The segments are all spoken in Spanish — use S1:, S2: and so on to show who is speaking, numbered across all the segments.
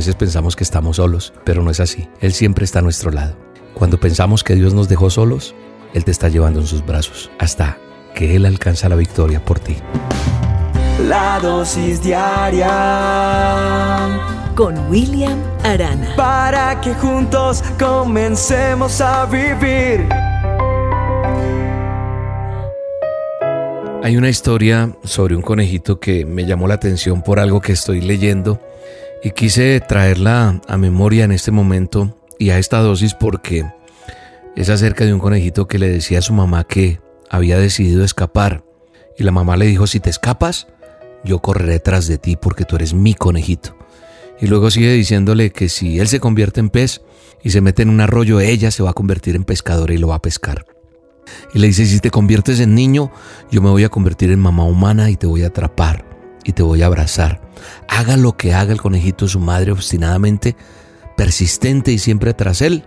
S1: veces pensamos que estamos solos, pero no es así. Él siempre está a nuestro lado. Cuando pensamos que Dios nos dejó solos, Él te está llevando en sus brazos hasta que Él alcanza la victoria por ti.
S2: La dosis diaria
S3: con William Arana.
S2: Para que juntos comencemos a vivir.
S1: Hay una historia sobre un conejito que me llamó la atención por algo que estoy leyendo y quise traerla a memoria en este momento y a esta dosis porque es acerca de un conejito que le decía a su mamá que había decidido escapar y la mamá le dijo, si te escapas, yo correré tras de ti porque tú eres mi conejito. Y luego sigue diciéndole que si él se convierte en pez y se mete en un arroyo, ella se va a convertir en pescadora y lo va a pescar. Y le dice, si te conviertes en niño, yo me voy a convertir en mamá humana y te voy a atrapar y te voy a abrazar. Haga lo que haga el conejito, su madre obstinadamente, persistente y siempre tras él,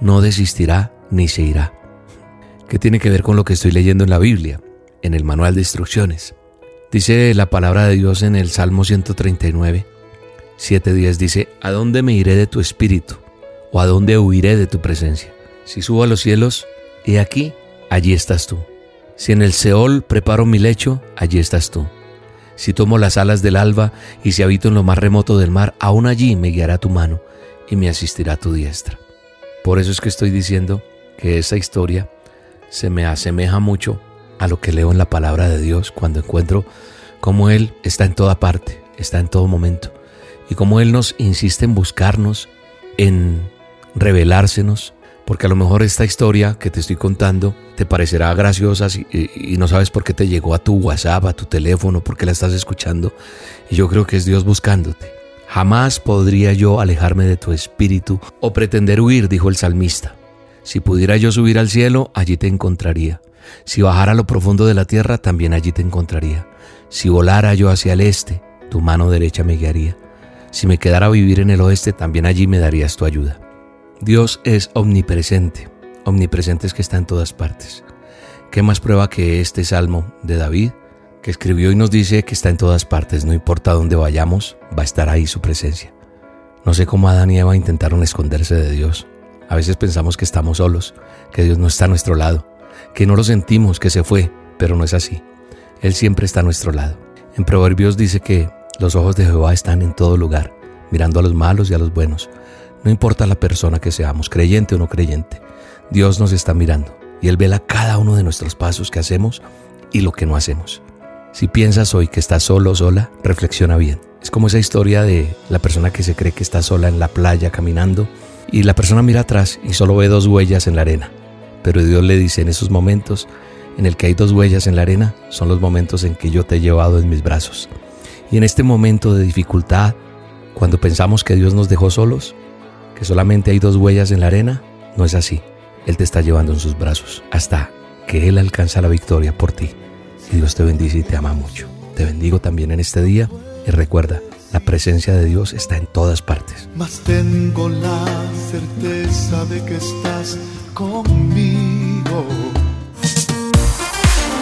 S1: no desistirá ni se irá. ¿Qué tiene que ver con lo que estoy leyendo en la Biblia, en el manual de instrucciones? Dice la palabra de Dios en el Salmo 139, 7.10 dice, ¿a dónde me iré de tu espíritu? ¿O a dónde huiré de tu presencia? Si subo a los cielos, he aquí, allí estás tú. Si en el Seol preparo mi lecho, allí estás tú. Si tomo las alas del alba y si habito en lo más remoto del mar, aún allí me guiará tu mano y me asistirá tu diestra. Por eso es que estoy diciendo que esa historia se me asemeja mucho a lo que leo en la palabra de Dios cuando encuentro cómo Él está en toda parte, está en todo momento y cómo Él nos insiste en buscarnos, en revelársenos, porque a lo mejor esta historia que te estoy contando te parecerá graciosa y, no sabes por qué te llegó a tu WhatsApp, a tu teléfono, por qué la estás escuchando. Y yo creo que es Dios buscándote. Jamás podría yo alejarme de tu espíritu o pretender huir, dijo el salmista. Si pudiera yo subir al cielo, allí te encontraría. Si bajara a lo profundo de la tierra, también allí te encontraría. Si volara yo hacia el este, tu mano derecha me guiaría. Si me quedara a vivir en el oeste, también allí me darías tu ayuda. Dios es omnipresente. Omnipresente es que está en todas partes. ¿Qué más prueba que este salmo de David, que escribió y nos dice que está en todas partes, no importa dónde vayamos, va a estar ahí su presencia? No sé cómo Adán y Eva intentaron esconderse de Dios. A veces pensamos que estamos solos, que Dios no está a nuestro lado, que no lo sentimos, que se fue, pero no es así. Él siempre está a nuestro lado. En Proverbios dice que los ojos de Jehová están en todo lugar, mirando a los malos y a los buenos. No importa la persona que seamos, creyente o no creyente, Dios nos está mirando y Él vela cada uno de nuestros pasos que hacemos y lo que no hacemos. Si piensas hoy que estás solo o sola, reflexiona bien. Es como esa historia de la persona que se cree que está sola en la playa caminando y la persona mira atrás y solo ve dos huellas en la arena. Pero Dios le dice en esos momentos en el que hay dos huellas en la arena, son los momentos en que yo te he llevado en mis brazos. Y en este momento de dificultad, cuando pensamos que Dios nos dejó solos, que solamente hay dos huellas en la arena, no es así. Él te está llevando en sus brazos hasta que Él alcanza la victoria por ti. Y Dios te bendice y te ama mucho. Te bendigo también en este día y recuerda, la presencia de Dios está en todas partes.
S4: Mas tengo la certeza de que estás conmigo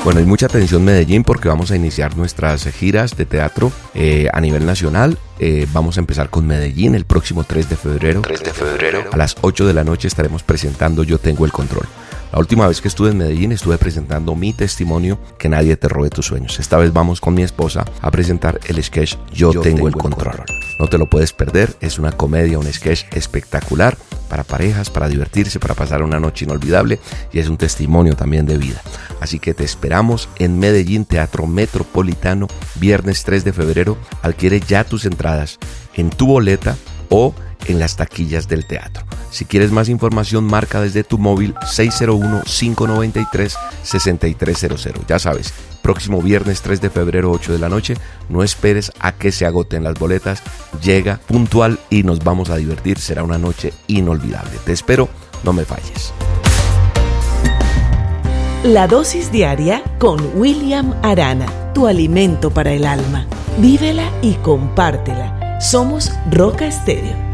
S1: bueno, hay mucha atención Medellín porque vamos a iniciar nuestras giras de teatro eh, a nivel nacional. Eh, vamos a empezar con Medellín el próximo 3 de febrero.
S5: 3 de febrero.
S1: A las 8 de la noche estaremos presentando Yo Tengo el Control. La última vez que estuve en Medellín estuve presentando mi testimonio Que nadie te robe tus sueños. Esta vez vamos con mi esposa a presentar el sketch Yo, tengo, el control. No te lo puedes perder, es una comedia, un sketch espectacular para parejas, para divertirse, para pasar una noche inolvidable y es un testimonio también de vida. Así que te esperamos en Medellín Teatro Metropolitano, viernes 3 de febrero. Adquiere ya tus entradas en tu boleta o en las taquillas del teatro. Si quieres más información, marca desde tu móvil 601-593-6300. Ya sabes, próximo viernes 3 de febrero 8 de la noche, no esperes a que se agoten las boletas, llega puntual y nos vamos a divertir, será una noche inolvidable. Te espero, no me falles.
S3: La dosis diaria con William Arana, tu alimento para el alma. Vívela y compártela. Somos Roca Estéreo